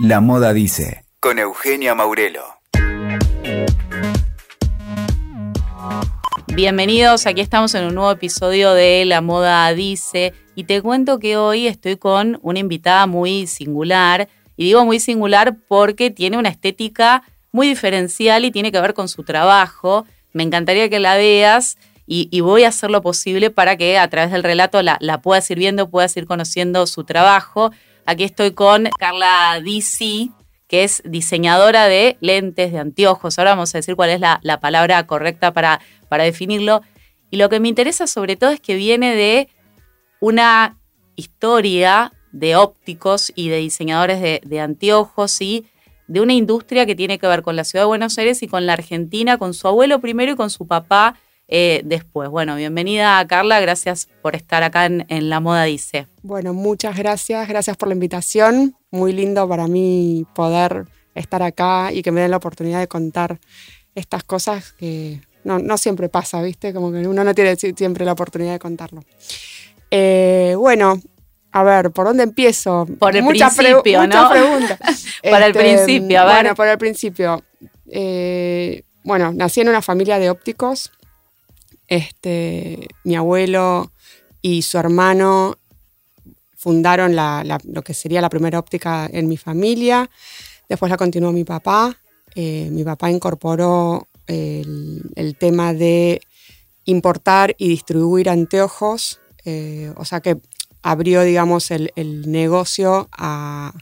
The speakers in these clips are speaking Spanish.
La Moda Dice, con Eugenia Maurelo. Bienvenidos, aquí estamos en un nuevo episodio de La Moda Dice y te cuento que hoy estoy con una invitada muy singular y digo muy singular porque tiene una estética muy diferencial y tiene que ver con su trabajo. Me encantaría que la veas y, voy a hacer lo posible para que a través del relato la, puedas ir viendo, puedas ir conociendo su trabajo. Aquí estoy con Carla DC, que es diseñadora de lentes, de anteojos. Ahora vamos a decir cuál es la, palabra correcta para, para definirlo. Y lo que me interesa sobre todo es que viene de una historia de ópticos y de diseñadores de, de, anteojos y de una industria que tiene que ver con la ciudad de Buenos Aires y con la Argentina, con su abuelo primero y con su papá eh, después. Bueno, bienvenida Carla, gracias por estar acá en, La Moda Dice. Bueno, muchas gracias, gracias por la invitación. Muy lindo para mí poder estar acá y que me den la oportunidad de contar estas cosas que no, siempre pasa, ¿viste? Como que uno no tiene siempre la oportunidad de contarlo. Eh, bueno, a ver, ¿por dónde empiezo? Por el principio, ¿no? preguntas. Para el este, principio, a ver. Bueno, por el principio. Eh, bueno, nací en una familia de ópticos. Este, mi abuelo y su hermano fundaron lo que sería la primera óptica en mi familia. Después la continuó mi papá. Eh, mi papá incorporó el, tema de importar y distribuir anteojos. Eh, o sea que abrió, digamos, el, negocio a,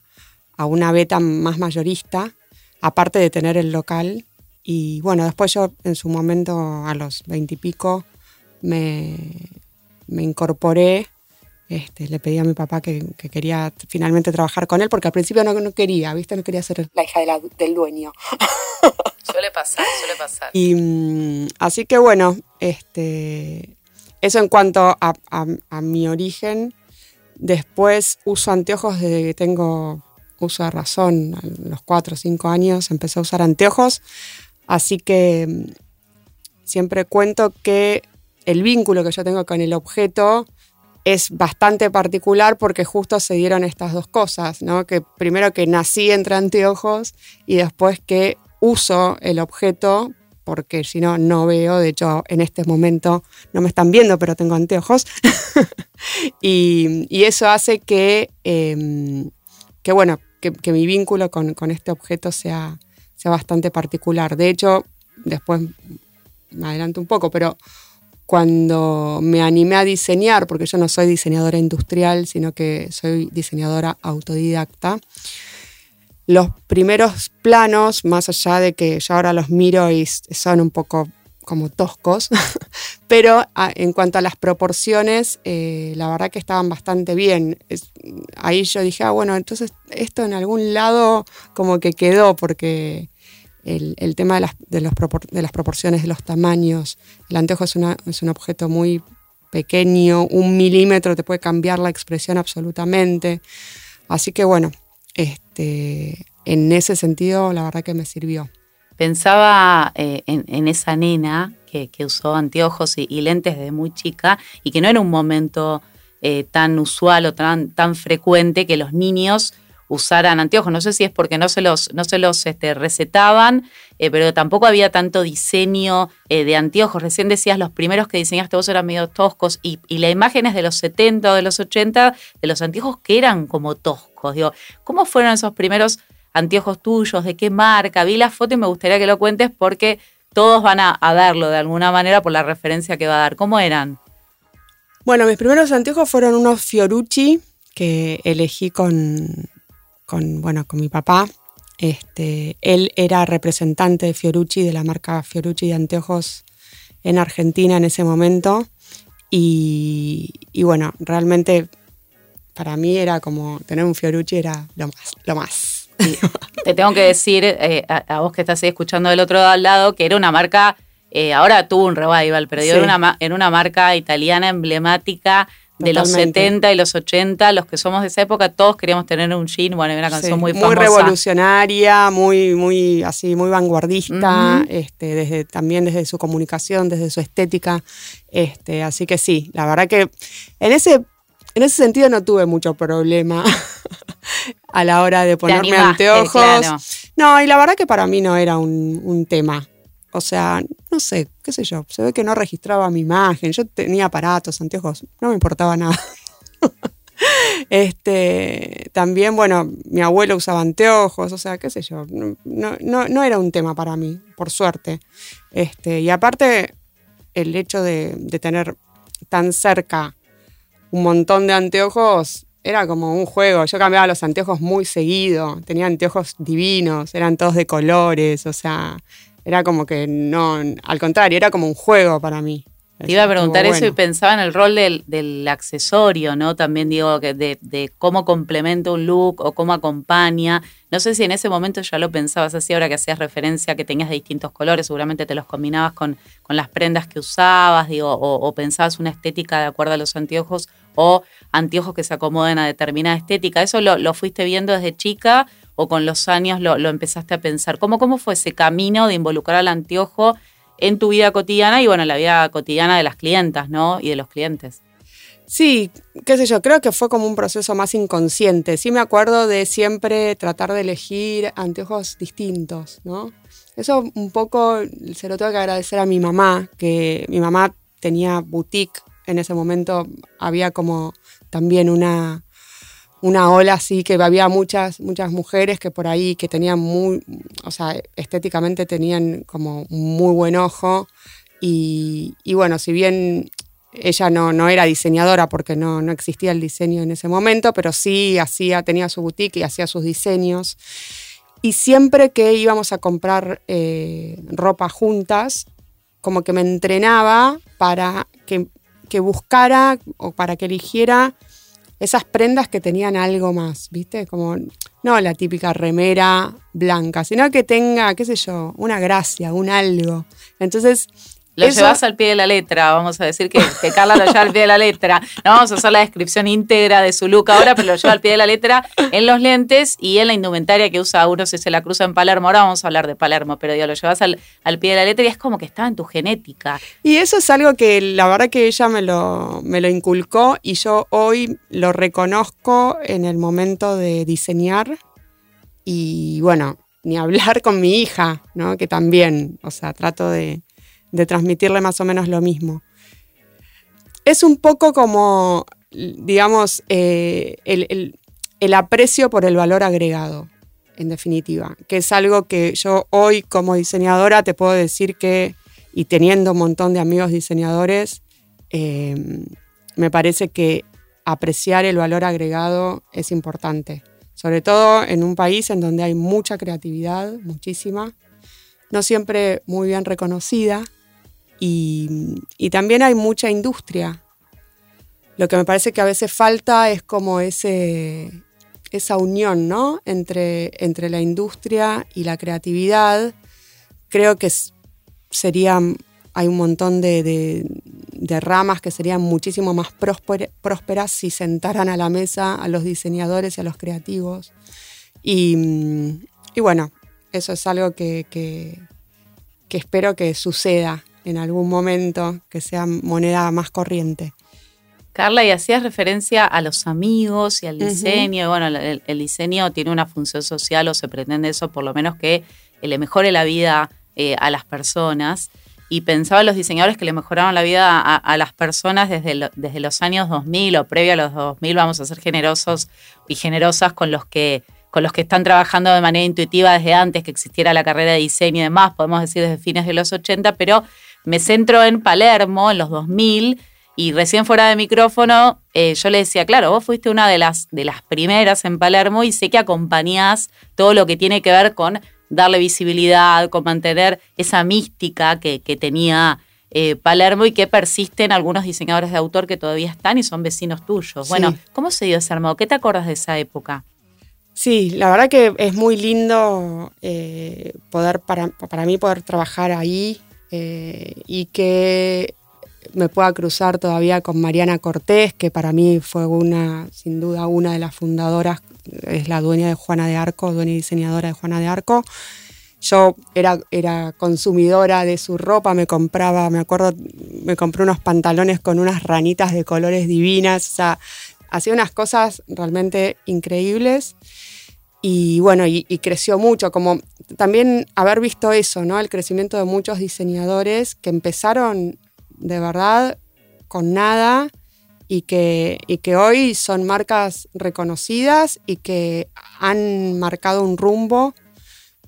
a, una beta más mayorista, aparte de tener el local. Y bueno, después yo en su momento, a los veintipico, me, me incorporé. Este, le pedí a mi papá que, quería finalmente trabajar con él, porque al principio no, no quería, ¿viste? No quería ser la hija del dueño. Suele pasar, suele pasar. Y mm, así que bueno, este, eso en cuanto a, a, mi origen. Después uso anteojos desde que tengo uso de razón, a los cuatro o cinco años empecé a usar anteojos. Así que mm, siempre cuento que el vínculo que yo tengo con el objeto es bastante particular porque justo se dieron estas dos cosas, ¿no? Que primero que nací entre anteojos y después que uso el objeto porque si no, no veo. De hecho, en este momento no me están viendo, pero tengo anteojos. y, eso hace que, em, que bueno, que, mi vínculo con, con, este objeto sea, sea bastante particular. De hecho, después me adelanto un poco, pero cuando me animé a diseñar, porque yo no soy diseñadora industrial, sino que soy diseñadora autodidacta, los primeros planos, más allá de que yo ahora los miro y son un poco como toscos, pero en cuanto a las proporciones, eh, la verdad que estaban bastante bien. ahí yo dije, ah, bueno, entonces esto en algún lado como que quedó, porque el, tema de las, de, las proporciones, de los tamaños, el anteojo es, es un objeto muy pequeño, un milímetro te puede cambiar la expresión absolutamente. Así que bueno, este, en ese sentido la verdad que me sirvió. Pensaba eh, en, esa nena que, usó anteojos y, lentes desde muy chica y que no era un momento eh, tan usual o tan, tan frecuente que los niños usaran anteojos. No sé si es porque no se los, no se los este, recetaban, eh, pero tampoco había tanto diseño de anteojos. Recién decías, los primeros que diseñaste vos eran medio toscos y, y la imagen es de los 70 o de los 80 de los anteojos que eran como toscos. Digo, ¿cómo fueron esos primeros anteojos tuyos, de qué marca. Vi la foto y me gustaría que lo cuentes porque todos van a, verlo de alguna manera por la referencia que va a dar. ¿Cómo eran? Bueno, mis primeros anteojos fueron unos Fiorucci que elegí con, con, bueno, con mi papá. Este, él era representante de Fiorucci, de la marca Fiorucci de anteojos en Argentina en ese momento. Y, y, bueno, realmente para mí era como tener un Fiorucci era lo más, lo más te tengo que decir eh, a, vos que estás ahí escuchando del otro lado que era una marca, eh, ahora tuvo un revival, pero era, una, una marca italiana emblemática de los 70 y los 80, los que somos de esa época, todos queríamos tener un jean, bueno, una canción muy famosa. Muy revolucionaria, muy, muy así, muy vanguardista, este, desde, también desde su comunicación, desde su estética. Este, así que sí, la verdad que en ese, en ese sentido no tuve mucho problema. a la hora de ponerme anteojos. No, y la verdad que para mí no era un, tema. O sea, no sé, qué sé yo, se ve que no registraba mi imagen, yo tenía aparatos, anteojos, no me importaba nada. este, también, bueno, mi abuelo usaba anteojos, o sea, qué sé yo, no, no, era un tema para mí, por suerte. Este, y aparte, el hecho de, de tener tan cerca un montón de anteojos era como un juego. Yo cambiaba los anteojos muy seguido, tenía anteojos divinos, eran todos de colores, o sea, era como que no, al contrario, era como un juego para mí. Te iba a preguntar eso y pensaba en el rol del, accesorio, ¿no? También digo que de, cómo complementa un look o cómo acompaña. No sé si en ese momento ya lo pensabas así, ahora que hacías referencia que tenías de distintos colores, seguramente te los combinabas con, con las prendas que usabas, digo, o, pensabas una estética de acuerdo a los anteojos o anteojos que se acomoden a determinada estética. ¿Eso lo, fuiste viendo desde chica o con los años lo, empezaste a pensar? ¿Cómo, ¿Cómo fue ese camino de involucrar al anteojo? en tu vida cotidiana y bueno, en la vida cotidiana de las clientas, ¿no? Y de los clientes. Sí, qué sé yo, creo que fue como un proceso más inconsciente. Sí me acuerdo de siempre tratar de elegir anteojos distintos, ¿no? Eso un poco se lo tengo que agradecer a mi mamá, que mi mamá tenía boutique en ese momento, había como también una, una ola así que había muchas, muchas mujeres que por ahí que tenían muy, o sea, estéticamente tenían como muy buen ojo. Y, bueno, si bien ella no, no era diseñadora porque no, no, existía el diseño en ese momento, pero sí hacía, tenía su boutique y hacía sus diseños. Y siempre que íbamos a comprar eh, ropa juntas, como que me entrenaba para que, que buscara o para que eligiera esas prendas que tenían algo más, ¿viste? Como no la típica remera blanca, sino que tenga, qué sé yo, una gracia, un algo. Entonces, lo llevas al pie de la letra, vamos a decir que, Carla lo lleva al pie de la letra. No vamos a hacer la descripción íntegra de su look ahora, pero lo lleva al pie de la letra en los lentes y en la indumentaria que usa uno si se la cruza en Palermo. Ahora vamos a hablar de Palermo, pero digo, lo llevas al, pie de la letra y es como que estaba en tu genética. Y eso es algo que la verdad que ella me lo, me lo inculcó y yo hoy lo reconozco en el momento de diseñar y bueno, ni hablar con mi hija, ¿no? Que también, o sea, trato de de transmitirle más o menos lo mismo. Es un poco como, digamos, eh, el, aprecio por el valor agregado, en definitiva, que es algo que yo hoy como diseñadora te puedo decir que, y teniendo un montón de amigos diseñadores, eh, me parece que apreciar el valor agregado es importante, sobre todo en un país en donde hay mucha creatividad, muchísima, no siempre muy bien reconocida, y, también hay mucha industria. Lo que me parece que a veces falta es como ese, esa unión ¿no? entre, entre la industria y la creatividad. Creo que sería, hay un montón de, ramas que serían muchísimo más prósperas si sentaran a la mesa a los diseñadores y a los creativos. Y, bueno, eso es algo que, que espero que suceda en algún momento, que sea moneda más corriente. Carla, y hacías referencia a los amigos y al diseño. Bueno, el, diseño tiene una función social o se pretende eso, por lo menos que le mejore la vida eh, a las personas. Y pensaba en los diseñadores que le mejoraron la vida a, las personas desde, desde los años 2000 o previo a los 2000. Vamos a ser generosos y generosas con los que con los que están trabajando de manera intuitiva desde antes que existiera la carrera de diseño y demás, podemos decir desde fines de los 80, pero me centro en Palermo, en los 2000, y recién fuera de micrófono, eh, yo le decía, claro, vos fuiste una de las, de las primeras en Palermo y sé que acompañás todo lo que tiene que ver con darle visibilidad, con mantener esa mística que, tenía eh, Palermo y que persisten algunos diseñadores de autor que todavía están y son vecinos tuyos. Bueno, ¿cómo se dio ese armado? ¿Qué te acuerdas de esa época? Sí, la verdad que es muy lindo eh, poder, para, para mí, poder trabajar ahí eh, y que me pueda cruzar todavía con Mariana Cortés, que para mí fue una, sin duda, una de las fundadoras, es la dueña de Juana de Arco, dueña y diseñadora de Juana de Arco. Yo era, era consumidora de su ropa, me compraba, me acuerdo, me compré unos pantalones con unas ranitas de colores divinas, o sea, hacía unas cosas realmente increíbles. Y bueno, y, creció mucho, como también haber visto eso, ¿no? El crecimiento de muchos diseñadores que empezaron de verdad con nada y que, y que hoy son marcas reconocidas y que han marcado un rumbo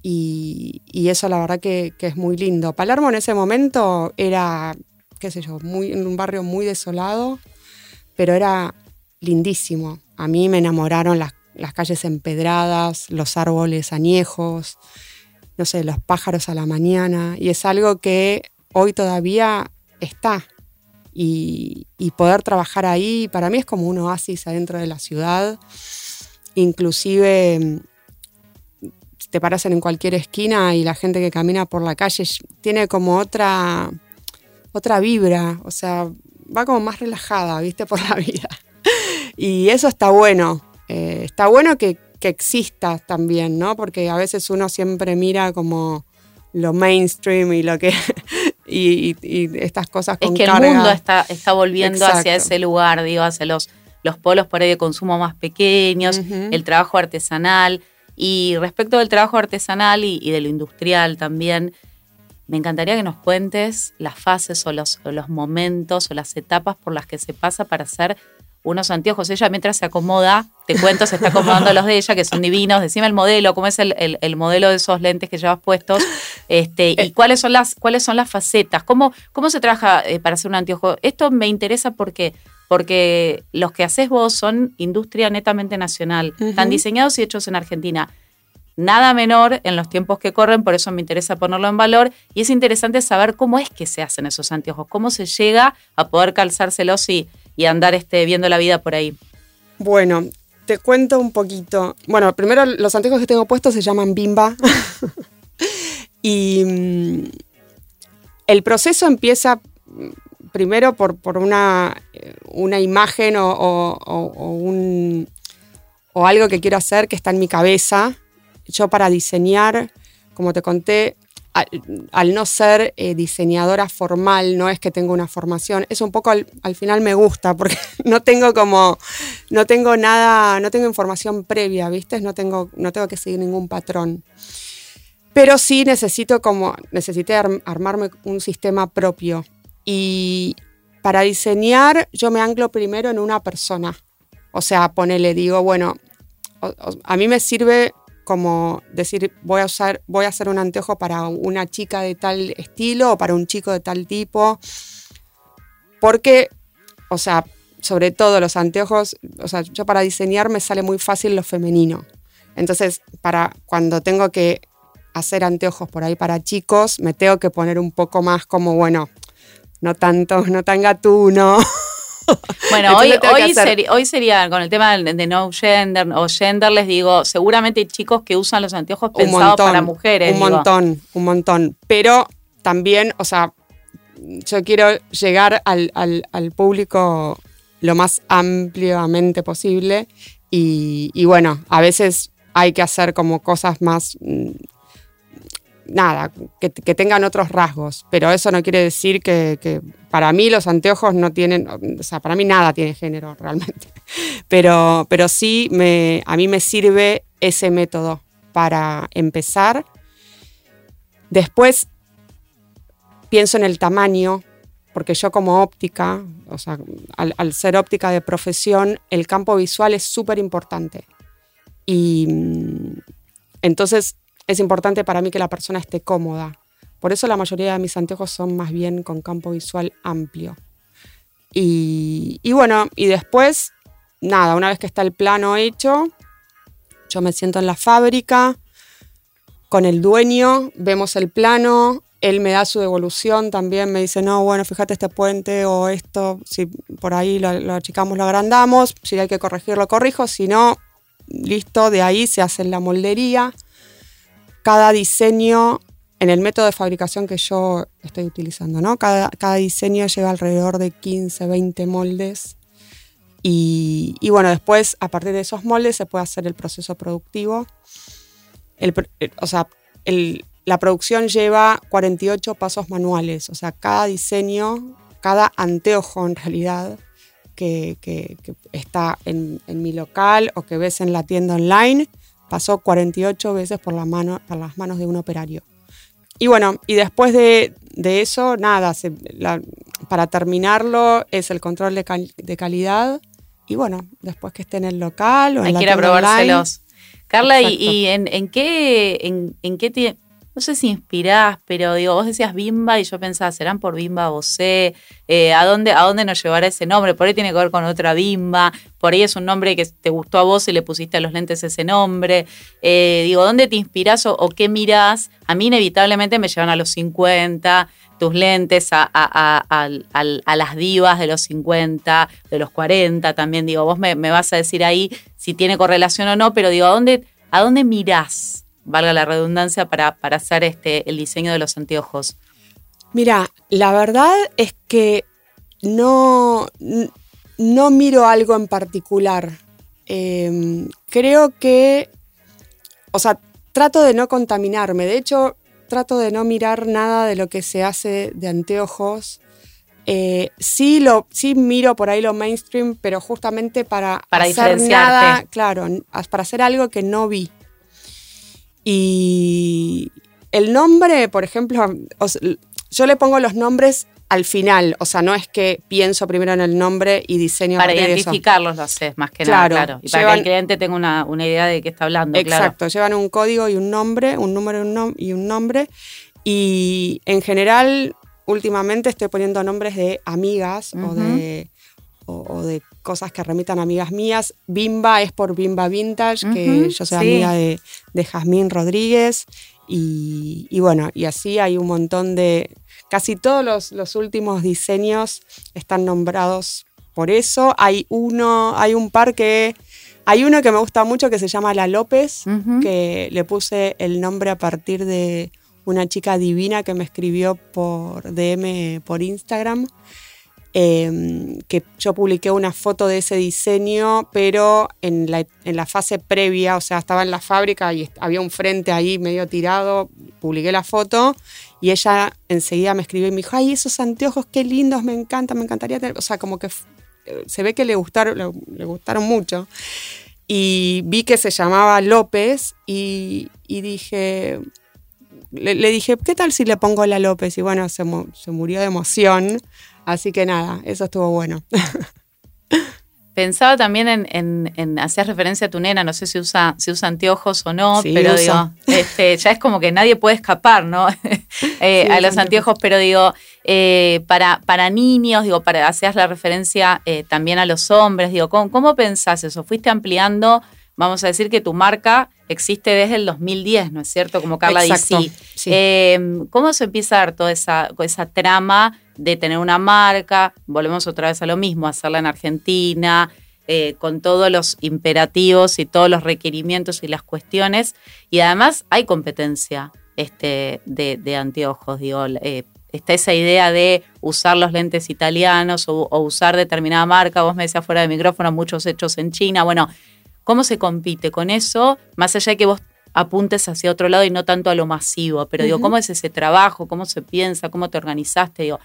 y, eso la verdad que, es muy lindo. Palermo en ese momento era, qué sé yo, muy, un barrio muy desolado, pero era lindísimo. A mí me enamoraron las, las calles empedradas, los árboles añejos, no sé, los pájaros a la mañana, y es algo que hoy todavía está. Y, poder trabajar ahí, para mí es como un oasis adentro de la ciudad. Inclusive te paras en cualquier esquina y la gente que camina por la calle tiene como otra, otra vibra, o sea, va como más relajada, viste, por la vida. Y eso está bueno, eh, está bueno que, exista también, ¿no? Porque a veces uno siempre mira como lo mainstream y lo que y, estas cosas con Es que el mundo está, está volviendo hacia ese lugar, digo, hacia los, los polos por ahí de consumo más pequeños, el trabajo artesanal. Y respecto del trabajo artesanal y, de lo industrial también, me encantaría que nos cuentes las fases o los, los, momentos o las etapas por las que se pasa para hacer unos anteojos. Ella mientras se acomoda, te cuento, se está acomodando los de ella, que son divinos. Decime el modelo, cómo es el, modelo de esos lentes que llevas puestos este, y eh. cuáles son las, cuáles son las facetas. ¿Cómo, cómo se trabaja eh, para hacer un anteojo? Esto me interesa porque porque los que haces vos son industria netamente nacional, están diseñados y hechos en Argentina. Nada menor en los tiempos que corren, por eso me interesa ponerlo en valor. Y es interesante saber cómo es que se hacen esos anteojos, cómo se llega a poder calzárselos y, y andar este, viendo la vida por ahí. Bueno, te cuento un poquito. Bueno, primero los anteojos que tengo puestos se llaman Bimba. y mm, el proceso empieza primero por, por una, eh, una, imagen o, un, o, algo que quiero hacer que está en mi cabeza. Yo para diseñar, como te conté, al, no ser eh, diseñadora formal, no es que tenga una formación, es un poco al, final me gusta porque no tengo como, no tengo nada, no tengo información previa, ¿viste? No tengo, no tengo que seguir ningún patrón. Pero sí necesito como, necesité armarme un sistema propio y para diseñar yo me anclo primero en una persona. O sea, ponele, digo, bueno, a mí me sirve como decir, voy a usar, voy a hacer un anteojo para una chica de tal estilo o para un chico de tal tipo. Porque, o sea, sobre todo los anteojos, o sea, yo para diseñar me sale muy fácil lo femenino. Entonces, para cuando tengo que hacer anteojos por ahí para chicos, me tengo que poner un poco más como, bueno, no tanto, no tan gatuno. Bueno, hoy, hoy, sería con el tema de, no gender o gender, les digo, seguramente hay chicos que usan los anteojos pensados para mujeres. Un montón, un montón. Pero también, o sea, yo quiero llegar al, al, público lo más ampliamente posible y, y, bueno, a veces hay que hacer como cosas más mm, nada, que, tengan otros rasgos, pero eso no quiere decir que, para mí los anteojos no tienen, o sea, para mí nada tiene género realmente, pero, pero sí me, a mí me sirve ese método para empezar. Después pienso en el tamaño, porque yo como óptica, o sea, al, al ser óptica de profesión, el campo visual es súper importante. Y mm, entonces es importante para mí que la persona esté cómoda. Por eso la mayoría de mis anteojos son más bien con campo visual amplio. Y, bueno, y después, nada, una vez que está el plano hecho, yo me siento en la fábrica con el dueño, vemos el plano, él me da su devolución también, me dice, no, bueno, fíjate este puente o esto, si por ahí lo, lo achicamos, lo agrandamos, si hay que corregirlo, corrijo, si no, listo, de ahí se hace la moldería cada diseño, en el método de fabricación que yo estoy utilizando, ¿no? Cada, diseño lleva alrededor de 15, 20 moldes. Y, bueno, después, a partir de esos moldes, se puede hacer el proceso productivo. o sea, la producción lleva 48 pasos manuales. O sea, cada diseño, cada anteojo en realidad, que, que- que está en, en mi local o que ves en la tienda online, pasó 48 veces por, la mano, por las manos de un operario. Y bueno, y después de, de eso, nada, se- la- para terminarlo es el control de, cal- de calidad. Y bueno, después que esté en el local o Hay en la que ir a online, probárselos. Carla, ¿y, Exacto. y en, en qué, en, en qué no sé si inspirás, pero digo, vos decías Bimba y yo pensaba, ¿serán por Bimba Bosé? Eh, ¿a, dónde, ¿A dónde nos llevará ese nombre? Por ahí tiene que ver con otra Bimba, por ahí es un nombre que te gustó a vos y le pusiste a los lentes ese nombre. Eh, digo, ¿dónde te inspirás o, qué mirás? A mí inevitablemente me llevan a los 50, tus lentes, a, las divas de los 50, de los 40 también. Digo, vos me, me vas a decir ahí si tiene correlación o no, pero digo, ¿a dónde, a dónde mirás? Valga la redundancia para, para hacer este, el diseño de los anteojos. Mira, la verdad es que no, no miro algo en particular. Eh, creo que, o sea, trato de no contaminarme. De hecho, trato de no mirar nada de lo que se hace de anteojos. Eh, sí, lo, sí miro por ahí lo mainstream, pero justamente para, Para hacer diferenciarte. nada, claro, para hacer algo que no vi. Y el nombre, por ejemplo, yo le pongo los nombres al final, o sea, no es que pienso primero en el nombre y diseño Para eso. identificarlos lo haces, más que Claro, nada, claro. Y para que el cliente tenga una, una idea de qué está hablando, claro. Exacto, llevan un código y un nombre, un número y un, nom- y un nombre. Y en general, últimamente estoy poniendo nombres de amigas o, de, o, o de cosas que remitan a amigas mías. Bimba es por Bimba Vintage, que yo soy sí. amiga de, de Jazmín Rodríguez. Y, y bueno, y así hay un montón de... Casi todos los, los últimos diseños están nombrados por eso. Hay uno, hay un par que... Hay uno que me gusta mucho que se llama La López, que le puse el nombre a partir de una chica divina que me escribió por DM por Instagram. Eh, que yo publiqué una foto de ese diseño, pero en la, en la fase previa, o sea, estaba en la fábrica y había un frente ahí medio tirado, publiqué la foto y ella enseguida me escribió y me dijo, ay, esos anteojos, qué lindos, me encantan, me encantaría tener, o sea, como que se ve que le gustaron, le, le gustaron mucho. Y vi que se llamaba López y, y dije, le, le dije, ¿qué tal si le pongo la López? Y bueno, se, mu- se murió de emoción. Así que nada, eso estuvo bueno. Pensaba también en, en, en hacer referencia a tu nena, no sé si usa, si usa anteojos o no, Sí, pero usa. digo, este, ya es como que nadie puede escapar, ¿no? Eh, Sí, a los anteojos, pero digo, eh, para, para niños, digo, para hacías la referencia eh, también a los hombres, digo, ¿cómo, ¿cómo pensás eso? ¿Fuiste ampliando? Vamos a decir que tu marca existe desde el 2010, ¿no es cierto? Como Carla Exacto, DC. sí. Eh, ¿Cómo se empieza a dar toda esa, esa trama de tener una marca? Volvemos otra vez a lo mismo, hacerla en Argentina, eh, con todos los imperativos y todos los requerimientos y las cuestiones. Y además hay competencia este, de, de anteojos, digo. eh, está esa idea de usar los lentes italianos o, o usar determinada marca. Vos me decías fuera de micrófono, muchos hechos en China. Bueno, ¿cómo se compite con eso? Más allá de que vos apuntes hacia otro lado y no tanto a lo masivo, pero digo. ¿cómo es ese trabajo? ¿Cómo se piensa? ¿Cómo te organizaste? Digo,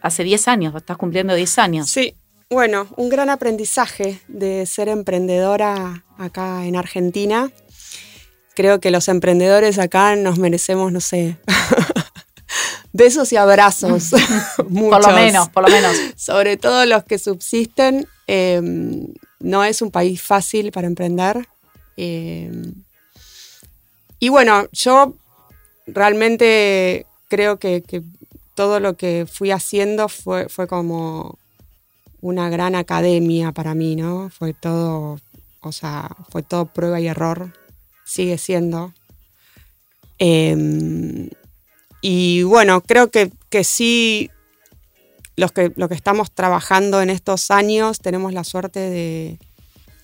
hace 10 años, estás cumpliendo 10 años. Sí, bueno, un gran aprendizaje de ser emprendedora acá en Argentina. Creo que los emprendedores acá nos merecemos, no sé, besos y abrazos. por lo menos, por lo menos. Sobre todo los que subsisten. Eh, no es un país fácil para emprender. Eh, y bueno, yo realmente creo que, todo lo que fui haciendo fue, fue como una gran academia para mí, ¿no? Fue todo, o sea, fue todo prueba y error. Sigue siendo. Eh, y bueno, creo que, que sí, los que, lo que estamos trabajando en estos años, tenemos la suerte de,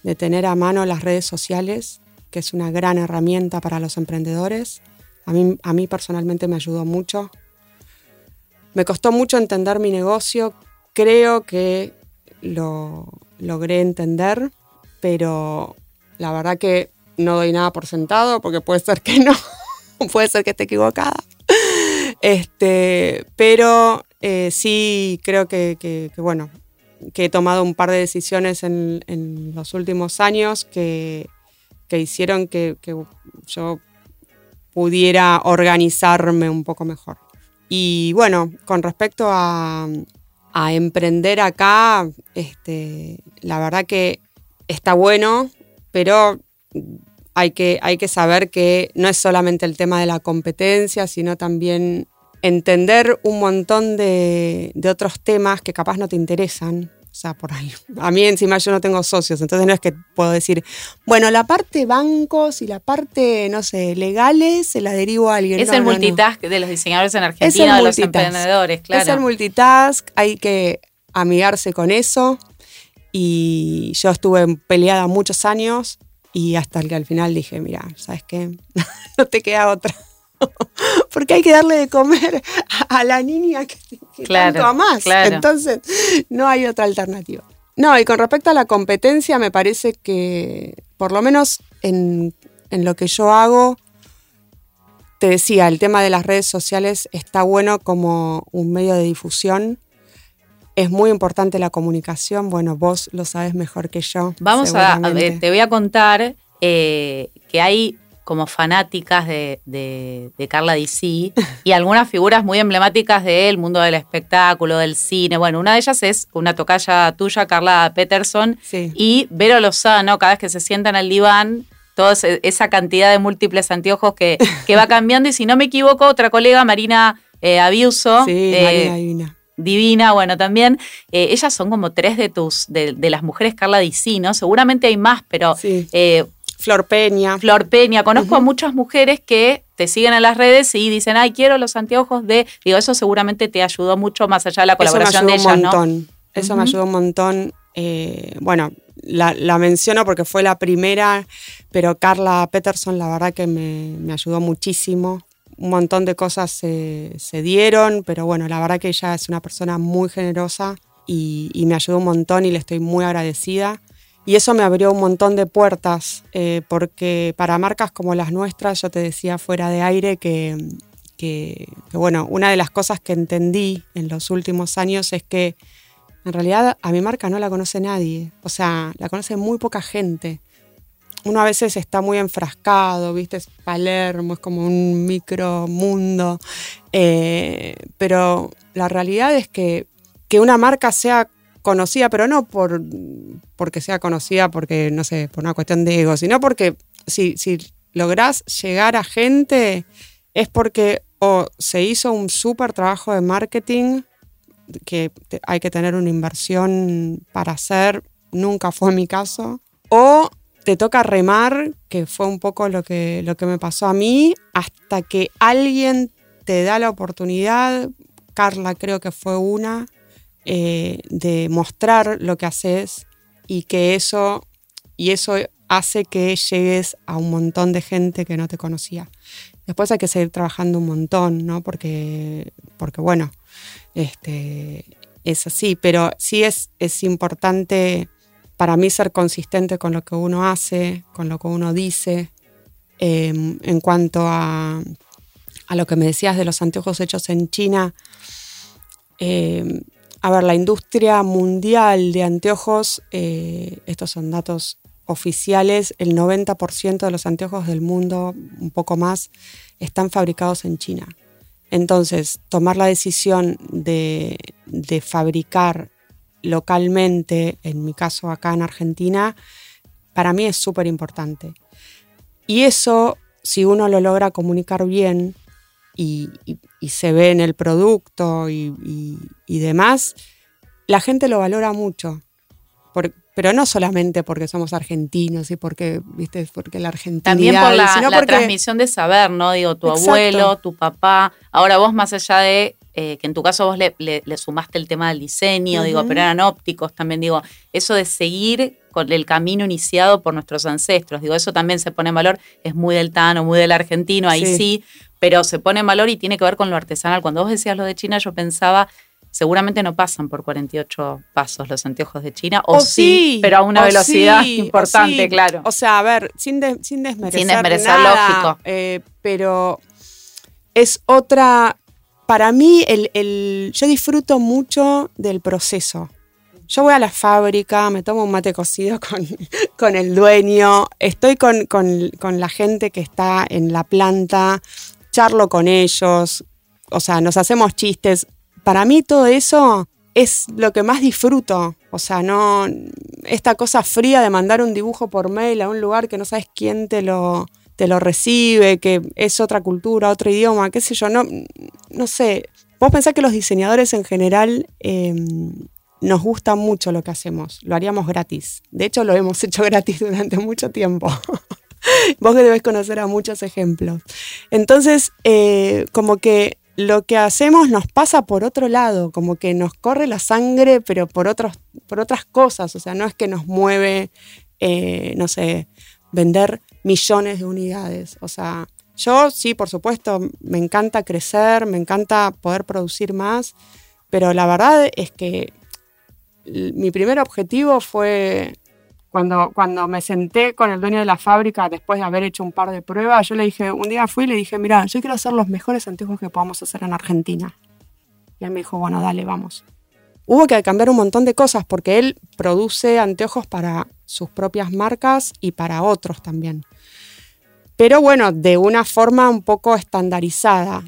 de tener a mano las redes sociales, que es una gran herramienta para los emprendedores. A mí, a mí personalmente me ayudó mucho. Me costó mucho entender mi negocio. Creo que lo logré entender, pero la verdad que no doy nada por sentado porque puede ser que no, puede ser que esté equivocada. Este, pero eh, sí creo que, bueno, que he tomado un par de decisiones en, los últimos años que, hicieron que, yo pudiera organizarme un poco mejor. Y bueno, con respecto a, a emprender acá, este, la verdad que está bueno, pero hay que, hay que saber que no es solamente el tema de la competencia, sino también entender un montón de, de otros temas que capaz no te interesan. O sea, por ahí. A mí encima yo no tengo socios, entonces no es que puedo decir, bueno, la parte bancos y la parte, no sé, legales se la derivo a alguien. Es No, el no, no. multitask de los diseñadores en Argentina, de los emprendedores, claro. Es el multitask, hay que amigarse con eso. Y yo estuve peleada muchos años y hasta que al final dije, mira, ¿sabes qué? no te queda otra. Porque hay que darle de comer a la niña que, que Claro, tanto amás. claro. Entonces, no hay otra alternativa. No, y con respecto a la competencia, me parece que, por lo menos en, en lo que yo hago, te decía, el tema de las redes sociales está bueno como un medio de difusión. Es muy importante la comunicación. Bueno, vos lo sabes mejor que yo. Vamos a, a ver, te voy a contar eh, que hay como fanáticas de, de- de Carla DC y algunas figuras muy emblemáticas del mundo del espectáculo, del cine. Bueno, una de ellas es una tocaya tuya, Carla Peterson, Sí. y Vero Lozano, cada vez que se sienta en el diván, toda ese- esa cantidad de múltiples anteojos que, que va cambiando. Y si no me equivoco, otra colega, Marina eh, Abiuso, Sí, eh, María Divina. Divina, bueno, también. eh, ellas son como tres de tus, de, de las mujeres Carla DC, ¿no? Seguramente hay más, pero Sí. Flor Peña. Flor Peña, conozco a muchas mujeres que te siguen en las redes y dicen, ay, quiero los anteojos de. Digo, eso seguramente te ayudó mucho más allá de la me colaboración de ellas, ¿no? montón. Eso me Ujú. ayudó un montón. Eh, bueno, la, la menciono porque fue la primera, pero Carla Peterson la verdad que me, me ayudó muchísimo. Un montón de cosas se, se dieron, pero bueno, la verdad que ella es una persona muy generosa y, y me ayudó un montón y le estoy muy agradecida. Y eso me abrió un montón de puertas, eh, porque para marcas como las nuestras, yo te decía fuera de aire que, que, bueno, una de las cosas que entendí en los últimos años es que en realidad a mi marca no la conoce nadie, o sea, la conoce muy poca gente. Uno a veces está muy enfrascado, viste, es Palermo, es como un micro mundo, eh, pero la realidad es que, que una marca sea conocida, pero no por porque sea conocida porque, no sé, por una cuestión de ego, sino porque si, si lográs llegar a gente es porque o se hizo un súper trabajo de marketing que hay que tener una inversión para hacer, nunca fue mi caso, o te toca remar, que fue un poco lo que, lo que me pasó a mí, hasta que alguien te da la oportunidad, Carla creo que fue una, eh, de mostrar lo que haces y que eso, y eso hace que llegues a un montón de gente que no te conocía. Después hay que seguir trabajando un montón, ¿no? Porque, porque bueno, este, es así, pero sí es, es importante para mí ser consistente con lo que uno hace, con lo que uno dice. Eh, en cuanto a, a lo que me decías de los anteojos hechos en China, eh, a ver, la industria mundial de anteojos, eh, estos son datos oficiales, el 90% de los anteojos del mundo, un poco más, están fabricados en China. Entonces, tomar la decisión de, de fabricar localmente, en mi caso acá en Argentina, para mí es súper importante. Y eso, si uno lo logra comunicar bien y, y- y se ve en el producto y, demás, la gente lo valora mucho. Por- pero no solamente porque somos argentinos y porque, viste, porque la Argentina. También por la, sino la porque transmisión de saber, ¿no? Digo, tu Exacto. abuelo, tu papá. Ahora vos, más allá de eh, que en tu caso vos le, le- le sumaste el tema del diseño, digo, pero eran ópticos también, digo, eso de seguir con el camino iniciado por nuestros ancestros, digo, eso también se pone en valor, es muy del Tano, muy del argentino, ahí sí. Sí. Pero se pone en valor y tiene que ver con lo artesanal. Cuando vos decías lo de China, yo pensaba, seguramente no pasan por 48 pasos los anteojos de China, o, sí, pero a una velocidad sí, importante, sí. claro. O sea, a ver, sin, de- sin desmerecer. Sin desmerecer, nada, lógico. eh, pero es otra. Para mí, el, el- yo disfruto mucho del proceso. yo voy a la fábrica, me tomo un mate cocido con, con el dueño, estoy con, con, con la gente que está en la planta, charlo con ellos, o sea, nos hacemos chistes. Para mí todo eso es lo que más disfruto. O sea, no. Esta cosa fría de mandar un dibujo por mail a un lugar que no sabes quién te lo, te lo recibe, que es otra cultura, otro idioma, qué sé yo. No, no sé. Vos pensás que los diseñadores en general em, nos gusta mucho lo que hacemos. Lo haríamos gratis. De hecho, lo hemos hecho gratis durante mucho tiempo. Vos debes conocer a muchos ejemplos. Entonces, eh, como que lo que hacemos nos pasa por otro lado, como que nos corre la sangre, pero por, otros, por otras cosas. O sea, no es que nos mueve, eh, no sé, vender millones de unidades. O sea, yo sí, por supuesto, me encanta crecer, me encanta poder producir más, pero la verdad es que mi primer objetivo fue cuando, cuando me senté con el dueño de la fábrica, después de haber hecho un par de pruebas, yo le dije, un día fui y le dije, mira, yo quiero hacer los mejores anteojos que podamos hacer en Argentina. Y él me dijo, bueno, dale, vamos. Hubo que cambiar un montón de cosas porque él produce anteojos para sus propias marcas y para otros también. Pero bueno, de una forma un poco estandarizada.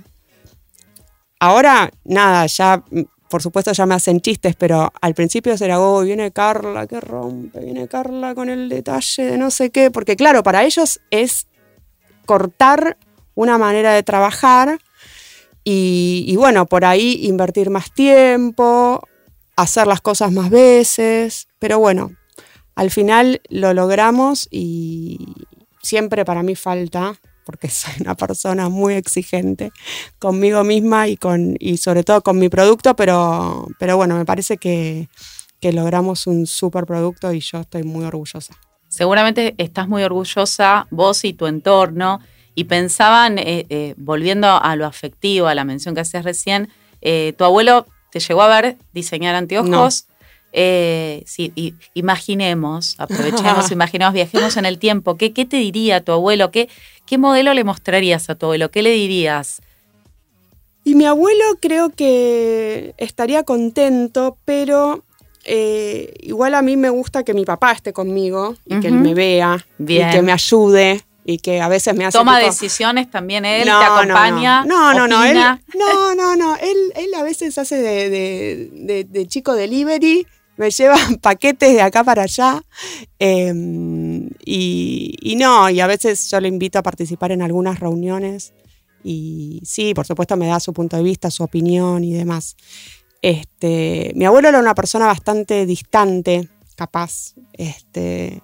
Ahora, nada, ya por supuesto ya me hacen chistes, pero al principio será, oh, viene Carla, que rompe, viene Carla con el detalle de no sé qué, porque claro, para ellos es cortar una manera de trabajar y, bueno, por ahí invertir más tiempo, hacer las cosas más veces, pero bueno, al final lo logramos y siempre para mí falta porque soy una persona muy exigente conmigo misma y, con, y sobre todo con mi producto, pero, pero bueno, me parece que, logramos un super producto y yo estoy muy orgullosa. Seguramente estás muy orgullosa, vos y tu entorno, y pensaban, eh, eh, volviendo a lo afectivo, a la mención que hacías recién, eh, tu abuelo te llegó a ver diseñar anteojos. Sí, y, imaginemos, aprovechemos, imaginemos, viajemos en el tiempo. ¿Qué, ¿Qué, te diría tu abuelo? ¿Qué, ¿Qué modelo le mostrarías a tu abuelo? ¿Qué le dirías? Y mi abuelo creo que estaría contento, pero eh, igual a mí me gusta que mi papá esté conmigo y que él me vea y que me ayude y que a veces me hace toma decisiones también él te acompaña no no no, él no no no él, él a veces hace de, de chico delivery me llevan paquetes de acá para allá. Em, y, no, y a veces yo le invito a participar en algunas reuniones. Y sí, por supuesto me da su punto de vista, su opinión y demás. Este, mi abuelo era una persona bastante distante, capaz. Este,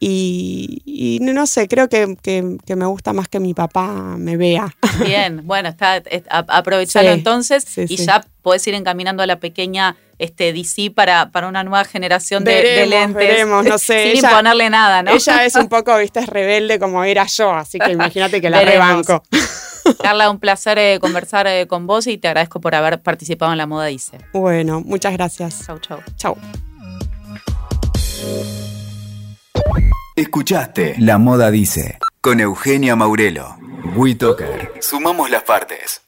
y, no sé, creo que, me gusta más que mi papá me vea. Bien, bueno, está, aprovechando entonces y ya puedes ir encaminando a la pequeña este, DC para, para una nueva generación de, lentes. Veremos, no sé. Sin imponerle nada, ¿no? Ella es un poco, viste, es rebelde como era yo, así que imagínate que la rebanco. Carla, un placer eh, conversar eh, con vos y te agradezco por haber participado en la moda Dice. Bueno, muchas gracias. Chau, chau. Chau. Escuchaste La Moda Dice con Eugenia Maurelo. WeToker. Sumamos las partes.